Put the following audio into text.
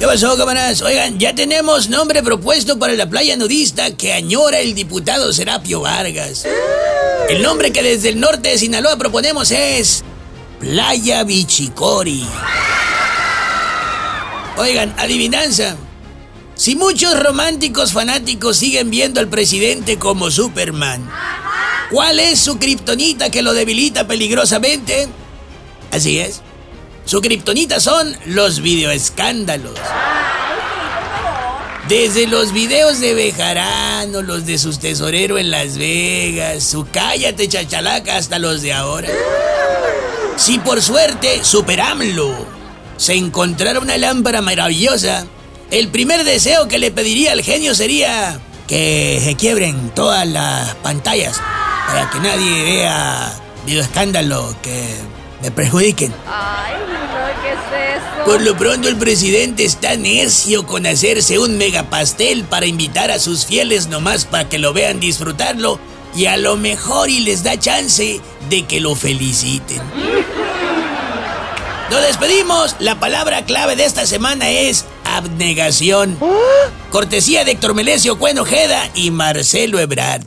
¿Qué pasó, camaradas? Oigan, ya tenemos nombre propuesto para la playa nudista que añora el diputado Serapio Vargas. El nombre que desde el norte de Sinaloa proponemos es Playa Bichicori. Oigan, adivinanza. Si muchos románticos fanáticos siguen viendo al presidente como Superman, ¿cuál es su kriptonita que lo debilita peligrosamente? Así es. Su kriptonita son los videoescándalos. Desde los videos de Bejarano, los de sus tesoreros en Las Vegas, su cállate chachalaca hasta los de ahora. Si por suerte Super AMLO se encontrara una lámpara maravillosa, el primer deseo que le pediría al genio sería que se quiebren todas las pantallas para que nadie vea videoescándalos que me perjudiquen. Ay, ¿qué es eso? Por lo pronto el presidente está necio con hacerse un megapastel para invitar a sus fieles nomás para que lo vean disfrutarlo y a lo mejor y les da chance de que lo feliciten. Nos despedimos. La palabra clave de esta semana es abnegación. Cortesía de Héctor Melesio Cuen Ojeda y Marcelo Ebrard.